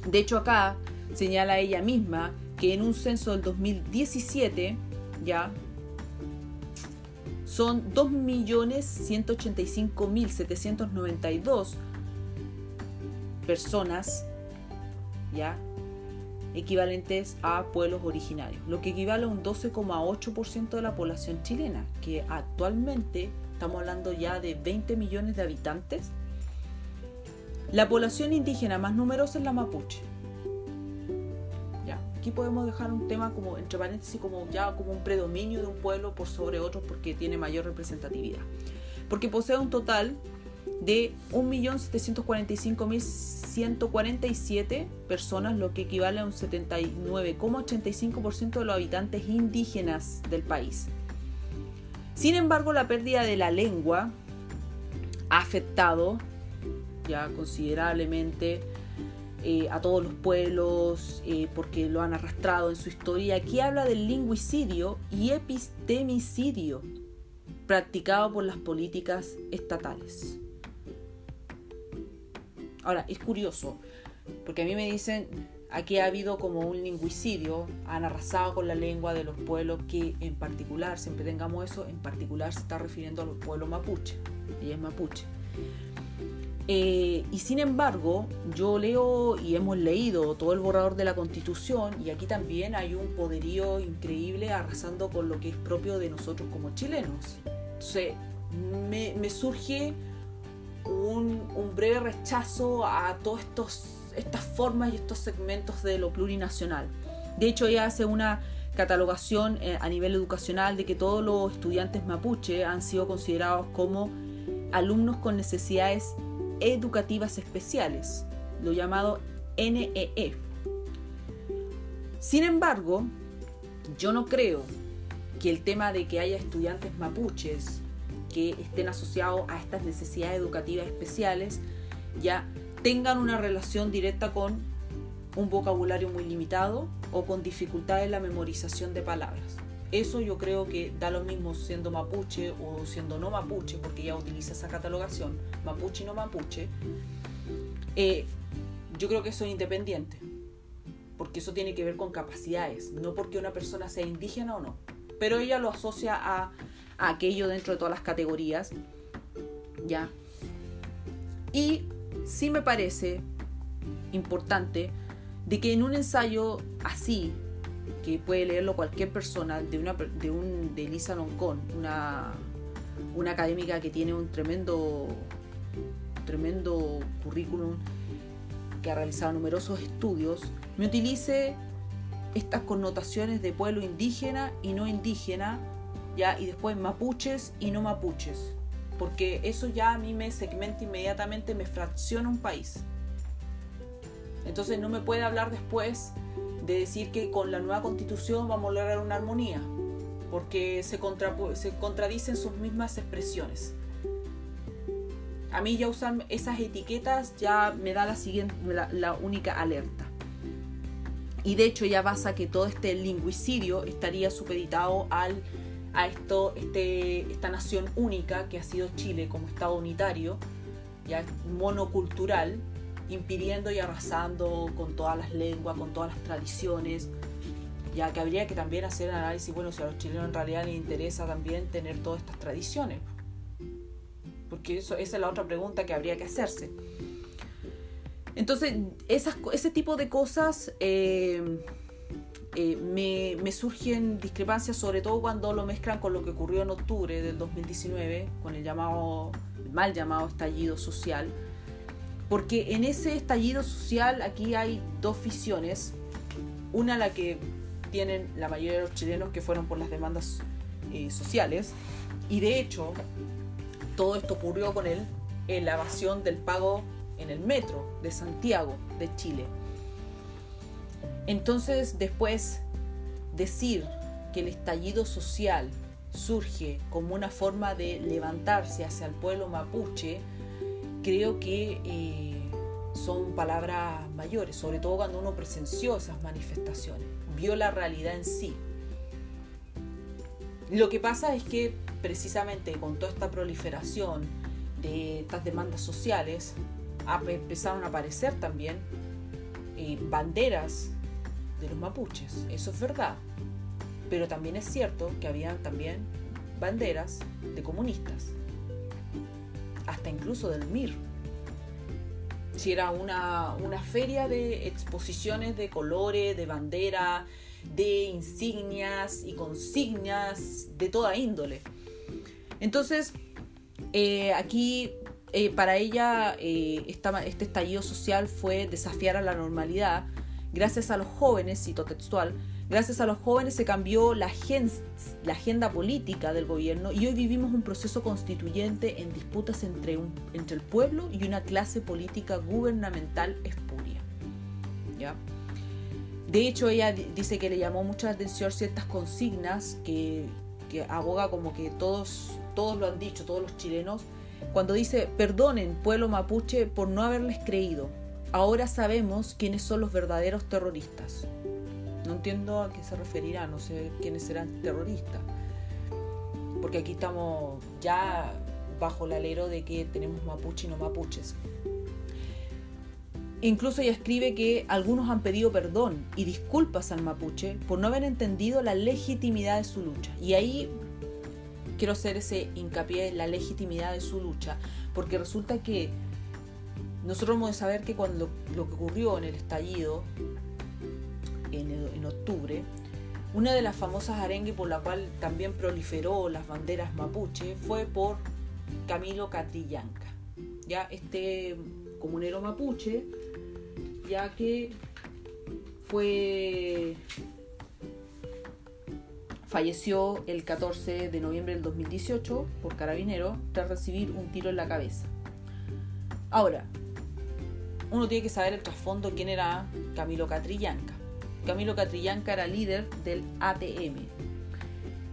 De hecho acá señala ella misma que en un censo del 2017 ya son 2.185.792 personas ya equivalentes a pueblos originarios, lo que equivale a un 12,8% de la población chilena, que actualmente estamos hablando ya de 20 millones de habitantes. La población indígena más numerosa es la mapuche, Aquí podemos dejar un tema como, entre paréntesis, como ya como un predominio de un pueblo por sobre otros porque tiene mayor representatividad. Porque posee un total de 1.745.147 personas, lo que equivale a un 79,85% de los habitantes indígenas del país. Sin embargo, la pérdida de la lengua ha afectado considerablemente eh, a todos los pueblos eh, porque lo han arrastrado en su historia. Aquí habla del lingüicidio y epistemicidio practicado por las políticas estatales. Ahora, es curioso, porque a mí me dicen, aquí ha habido como un lingüicidio, han arrasado con la lengua de los pueblos que en particular, siempre tengamos eso, en particular se está refiriendo a los pueblos mapuche, y es mapuche. Eh, y sin embargo, yo leo y hemos leído todo el borrador de la Constitución y aquí también hay un poderío increíble arrasando con lo que es propio de nosotros como chilenos. Entonces, me, surge un, breve rechazo a todas estas formas y estos segmentos de lo plurinacional. De hecho, ella hace una catalogación eh, a nivel educacional de que todos los estudiantes mapuche han sido considerados como alumnos con necesidades educativas especiales, lo llamado NEE. E. Sin embargo, yo no creo que el tema de que haya estudiantes mapuches que estén asociados a estas necesidades educativas especiales ya tengan una relación directa con un vocabulario muy limitado o con dificultad en la memorización de palabras. Eso yo creo que da lo mismo siendo mapuche o siendo no mapuche, porque ya utiliza esa catalogación, mapuche y no mapuche. Eh, yo creo que eso es independiente, porque eso tiene que ver con capacidades, no porque una persona sea indígena o no. Pero ella lo asocia a, a aquello dentro de todas las categorías, ¿ya? Y sí me parece importante de que en un ensayo así, que puede leerlo cualquier persona, de, una, de, un, de Lisa Loncón, una, una académica que tiene un tremendo, tremendo currículum, que ha realizado numerosos estudios, me utilice estas connotaciones de pueblo indígena y no indígena, ya, y después mapuches y no mapuches, porque eso ya a mí me segmenta inmediatamente, me fracciona un país. Entonces no me puede hablar después de decir que con la nueva constitución vamos a lograr una armonía, porque se, se contradicen sus mismas expresiones. A mí ya usar esas etiquetas ya me da la, siguiente, la, única alerta. Y de hecho ya basa que todo este lingüicidio estaría supeditado al, a esto, este, esta nación única que ha sido Chile como Estado unitario, ya monocultural, impidiendo y arrasando con todas las lenguas, con todas las tradiciones, ya que habría que también hacer el análisis, bueno, si a los chilenos en realidad les interesa también tener todas estas tradiciones, porque eso, esa es la otra pregunta que habría que hacerse. Entonces, esas, ese tipo de cosas eh, eh, me, me, surgen discrepancias, sobre todo cuando lo mezclan con lo que ocurrió en octubre del 2019, con el llamado, mal llamado estallido social, porque en ese estallido social aquí hay dos visiones. Una la que tienen la mayoría de los chilenos que fueron por las demandas eh, sociales. Y de hecho, todo esto ocurrió con él en la evasión del pago en el metro de Santiago, de Chile. Entonces, después, decir que el estallido social surge como una forma de levantarse hacia el pueblo mapuche, creo que eh, son palabras mayores, sobre todo cuando uno presenció esas manifestaciones, vio la realidad en sí. Lo que pasa es que precisamente con toda esta proliferación de estas demandas sociales, empezaron a aparecer también eh, banderas de los mapuches. Eso es verdad. Pero también es cierto que había también banderas de comunistas hasta incluso del MIR. Si era una, feria de exposiciones de colores, de bandera, de insignias y consignas de toda índole. Entonces, eh, aquí eh, para ella eh, este estallido social fue desafiar a la normalidad gracias a los jóvenes, cito textual, Gracias a los jóvenes se cambió la, agenda política del gobierno y hoy vivimos un proceso constituyente en disputas entre, el pueblo y una clase política gubernamental espuria. ¿Ya? De hecho, ella dice que le llamó mucha atención ciertas consignas que, que aboga como que todos, todos lo han dicho, todos los chilenos, cuando dice, perdonen pueblo mapuche por no haberles creído, ahora sabemos quiénes son los verdaderos terroristas. No entiendo a qué se referirá, no sé quiénes serán terroristas. Porque aquí estamos ya bajo el alero de que tenemos mapuche y no mapuches. Incluso ella escribe que algunos han pedido perdón y disculpas al mapuche por no haber entendido la legitimidad de su lucha. Y ahí quiero hacer ese hincapié en la legitimidad de su lucha, porque resulta que nosotros hemos de saber que cuando lo que ocurrió en el estallido octubre, una de las famosas arengue por la cual también proliferó las banderas mapuche fue por Camilo Catrillanca, ya este comunero mapuche, ya que fue falleció el 14 de noviembre del 2018 por carabinero tras recibir un tiro en la cabeza. Ahora, uno tiene que saber el trasfondo quién era Camilo Catrillanca. Camilo Catrillanca era líder del ATM.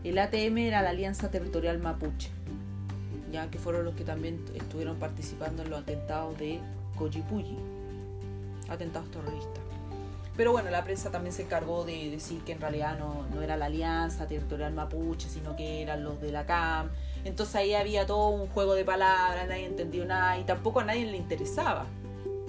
El ATM era la Alianza Territorial Mapuche, ya que fueron los que también estuvieron participando en los atentados de Coyipulli, atentados terroristas. Pero bueno, la prensa también se encargó de decir que en realidad no, no era la Alianza Territorial Mapuche, sino que eran los de la CAM. Entonces ahí había todo un juego de palabras, nadie entendió nada y tampoco a nadie le interesaba.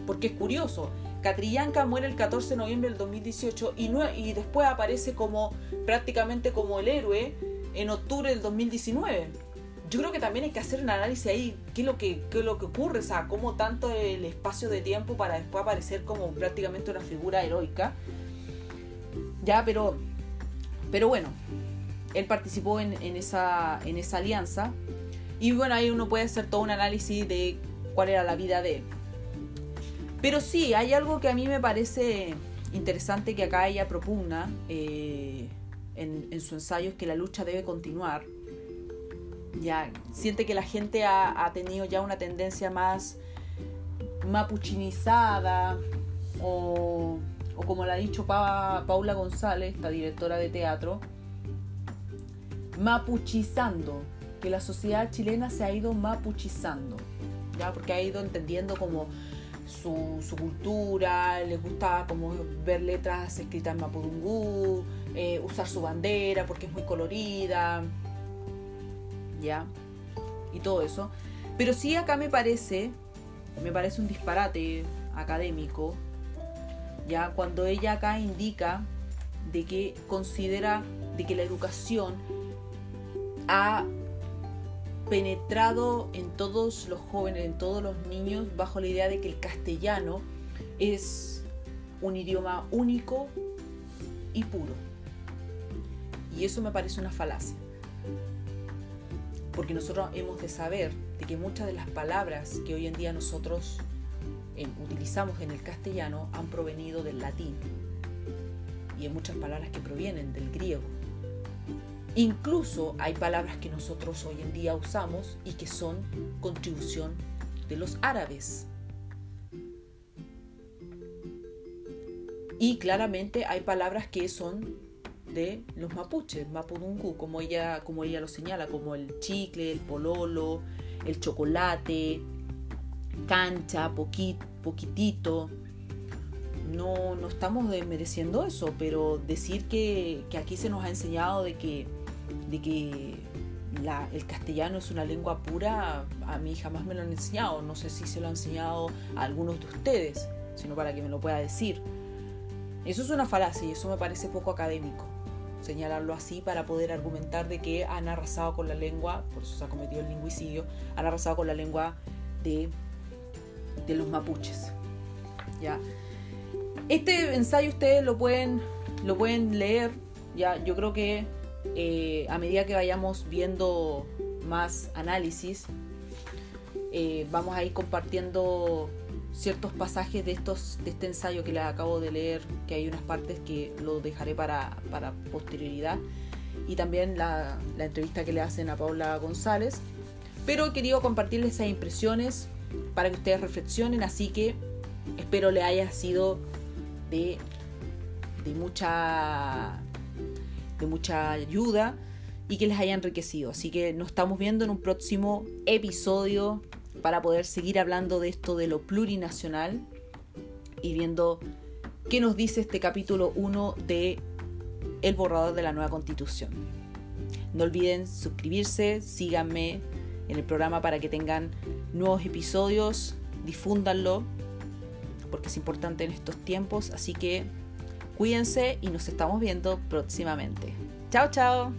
Porque es curioso, Catrillanca muere el 14 de noviembre del 2018 y, después aparece como prácticamente como el héroe en octubre del 2019. Yo creo que también hay que hacer un análisis ahí, qué es lo que, qué es lo que ocurre, o sea, cómo tanto el espacio de tiempo para después aparecer como prácticamente una figura heroica. Ya, pero, pero bueno, él participó en, en, esa, en esa alianza y bueno, ahí uno puede hacer todo un análisis de cuál era la vida de él. Pero sí, hay algo que a mí me parece interesante que acá ella propugna eh, en, su ensayo, es que la lucha debe continuar. Ya, siente que la gente ha, tenido ya una tendencia más mapuchinizada o, o como la ha dicho Paula González, esta directora de teatro, mapuchizando, que la sociedad chilena se ha ido mapuchizando, ¿ya? porque ha ido entendiendo como su, cultura, les gusta como ver letras escritas en mapudungú, eh, usar su bandera porque es muy colorida, ¿ya? Y todo eso. Pero sí acá me parece, me parece un disparate académico, ¿ya? Cuando ella acá indica de que considera de que la educación ha penetrado en todos los jóvenes, en todos los niños, bajo la idea de que el castellano es un idioma único y puro. Y eso me parece una falacia. Porque nosotros hemos de saber de que muchas de las palabras que hoy en día nosotros utilizamos en el castellano han provenido del latín. Y hay muchas palabras que provienen del griego. Incluso hay palabras que nosotros hoy en día usamos y que son contribución de los árabes. Y claramente hay palabras que son de los mapuches, mapudungu, como ella, como ella lo señala, como el chicle, el pololo, el chocolate, cancha, poquitito. No, no estamos desmereciendo eso, pero decir que, que aquí se nos ha enseñado de que de que el castellano es una lengua pura, a mí jamás me lo han enseñado. No sé si se lo han enseñado a algunos de ustedes, sino para que me lo pueda decir. Eso es una falacia y eso me parece poco académico. Señalarlo así para poder argumentar de que han arrasado con la lengua, por eso se ha cometido el lingüicidio, han arrasado con la lengua de, de los mapuches. ¿Ya? Este ensayo ustedes lo pueden, lo pueden leer. ¿ya? Yo creo que eh, a medida que vayamos viendo más análisis, eh, vamos a ir compartiendo ciertos pasajes de, estos, de este ensayo que les acabo de leer, que hay unas partes que lo dejaré para, para posterioridad, y también la, entrevista que le hacen a Paula González. Pero he querido compartirles esas impresiones para que ustedes reflexionen, así que espero le haya sido de, de mucha de mucha ayuda y que les haya enriquecido. Así que nos estamos viendo en un próximo episodio para poder seguir hablando de esto de lo plurinacional y viendo qué nos dice este capítulo 1 de El borrador de la nueva constitución. No olviden suscribirse, síganme en el programa para que tengan nuevos episodios, difúndanlo, porque es importante en estos tiempos, así que Cuídense y nos estamos viendo próximamente. Chao, chao.